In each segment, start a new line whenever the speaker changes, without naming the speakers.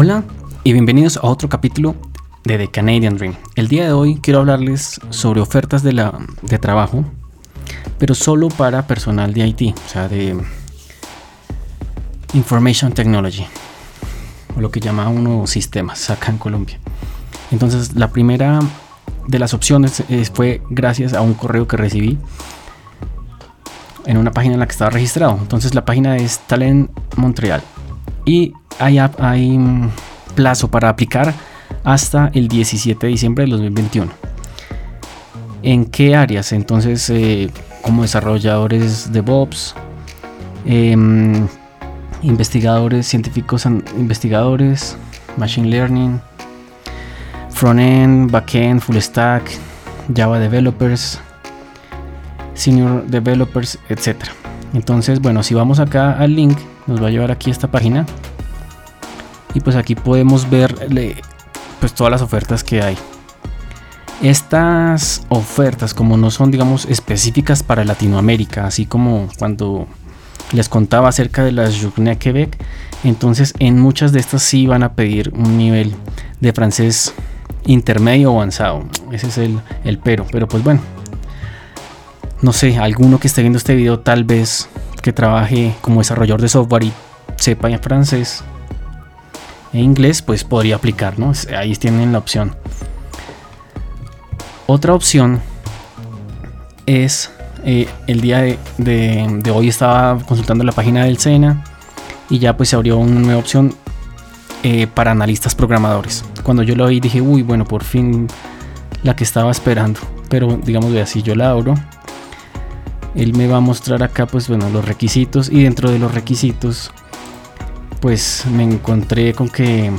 Hola y bienvenidos a otro capítulo de The Canadian Dream. El día de hoy quiero hablarles sobre ofertas de, la, de trabajo, pero solo para personal de IT, o sea, de Information Technology, o lo que llama uno sistemas acá en Colombia. Entonces, la primera de las opciones fue gracias a un correo que recibí en una página en la que estaba registrado. Entonces, la página es Talent Montreal y hay, hay plazo para aplicar hasta el 17 de diciembre de 2021. ¿En qué áreas? Entonces, eh, como desarrolladores de DevOps, em, investigadores, científicos, investigadores, Machine Learning, Frontend, Backend, Full Stack, Java Developers, Senior Developers, etc. Entonces, bueno, si vamos acá al link, nos va a llevar aquí a esta página y pues aquí podemos ver pues todas las ofertas que hay. Estas ofertas como no son digamos específicas para Latinoamérica así como cuando les contaba acerca de las Journée Quebec entonces en muchas de estas sí van a pedir un nivel de francés intermedio o avanzado. Ese es el, el pero pero pues bueno. No sé alguno que esté viendo este video tal vez que trabaje como desarrollador de software y sepa francés e inglés, pues podría aplicar, ¿no? Ahí tienen la opción. Otra opción es eh, el día de, hoy estaba consultando la página del SENA y ya pues se abrió una nueva opción eh, para analistas programadores. Cuando yo lo vi dije, uy, bueno, por fin la que estaba esperando. Pero digamos, de así yo la abro él me va a mostrar acá pues bueno los requisitos y dentro de los requisitos pues me encontré con que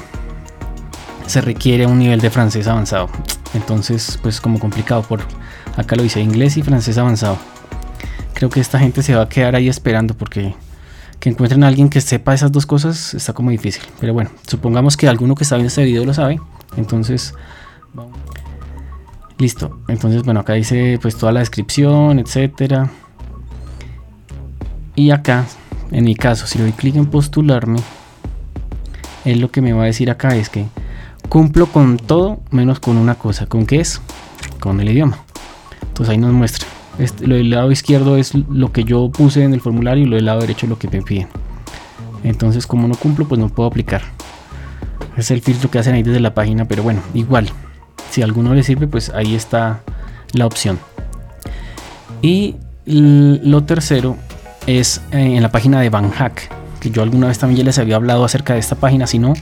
se requiere un nivel de francés avanzado. Entonces pues como complicado por acá lo dice inglés y francés avanzado. Creo que esta gente se va a quedar ahí esperando porque que encuentren a alguien que sepa esas dos cosas está como difícil. Pero bueno supongamos que alguno que está viendo este video lo sabe. Entonces listo. Entonces bueno acá dice pues toda la descripción etcétera. Y acá, en mi caso, si doy clic en postularme, él lo que me va a decir acá es que cumplo con todo menos con una cosa. ¿Con qué es? Con el idioma. Entonces ahí nos muestra. Este, lo del lado izquierdo es lo que yo puse en el formulario y lo del lado derecho es lo que me piden. Entonces como no cumplo pues no puedo aplicar. Es el filtro que hacen ahí desde la página, pero bueno, igual. Si a alguno le sirve pues ahí está la opción. Y lo tercero es eh, en la página de Banhack, que yo alguna vez también ya les había hablado acerca de esta página, si no,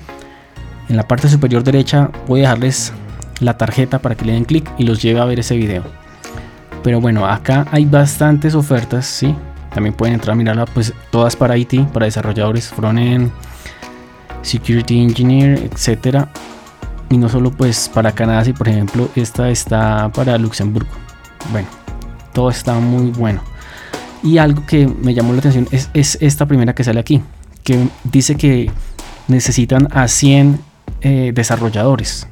en la parte superior derecha voy a dejarles la tarjeta para que le den clic y los lleve a ver ese video. Pero bueno, acá hay bastantes ofertas, ¿sí? También pueden entrar a mirarla, pues todas para IT, para desarrolladores frontend, security engineer, etcétera. Y no solo pues para Canadá, si por ejemplo esta está para Luxemburgo. Bueno, todo está muy bueno. Y algo que me llamó la atención es, esta primera que sale aquí, que dice que necesitan a 100 eh, desarrolladores.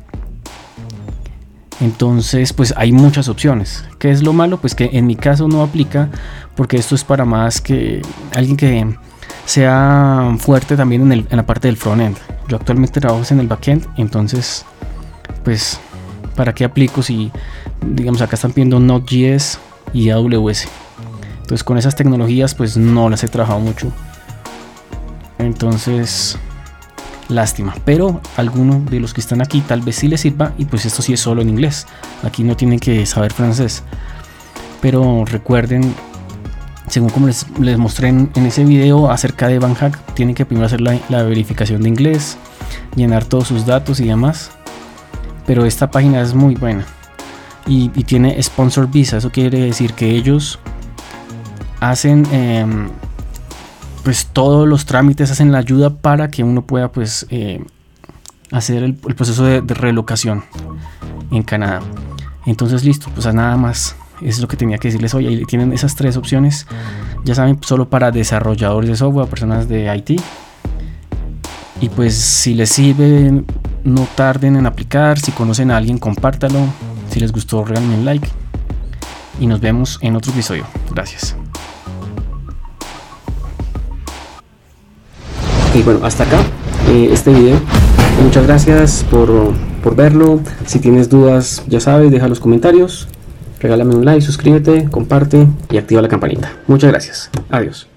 Entonces, pues hay muchas opciones. ¿Qué es lo malo? Pues que en mi caso no aplica porque esto es para más que alguien que sea fuerte también en, la parte del frontend. Yo actualmente trabajo en el backend, entonces, pues, ¿para qué aplico si, digamos, acá están pidiendo Node.js y AWS? Entonces con esas tecnologías pues no las he trabajado mucho. Entonces, lástima. Pero alguno de los que están aquí tal vez sí les sirva y pues esto sí es solo en inglés. Aquí no tienen que saber francés. Pero recuerden, según como les, mostré en, ese video acerca de Banhack, tienen que primero hacer la, verificación de inglés, llenar todos sus datos y demás. Pero esta página es muy buena. Y, y tiene sponsor visa, eso quiere decir que ellos hacen em, pues todos los trámites, hacen la ayuda para que uno pueda pues eh, hacer el, proceso de, relocación en Canadá. Entonces listo, pues nada más. Eso es lo que tenía que decirles hoy. Ahí tienen esas tres opciones. Ya saben, solo para desarrolladores de software, personas de IT. Y pues si les sirve, no tarden en aplicar. Si conocen a alguien, compártalo. Si les gustó, regálenme un like. Y nos vemos en otro episodio. Gracias.
Y bueno, hasta acá eh, este video.
Muchas gracias por, por verlo. Si tienes dudas, ya sabes, deja los comentarios. Regálame un like, suscríbete, comparte y activa la campanita. Muchas gracias. Adiós.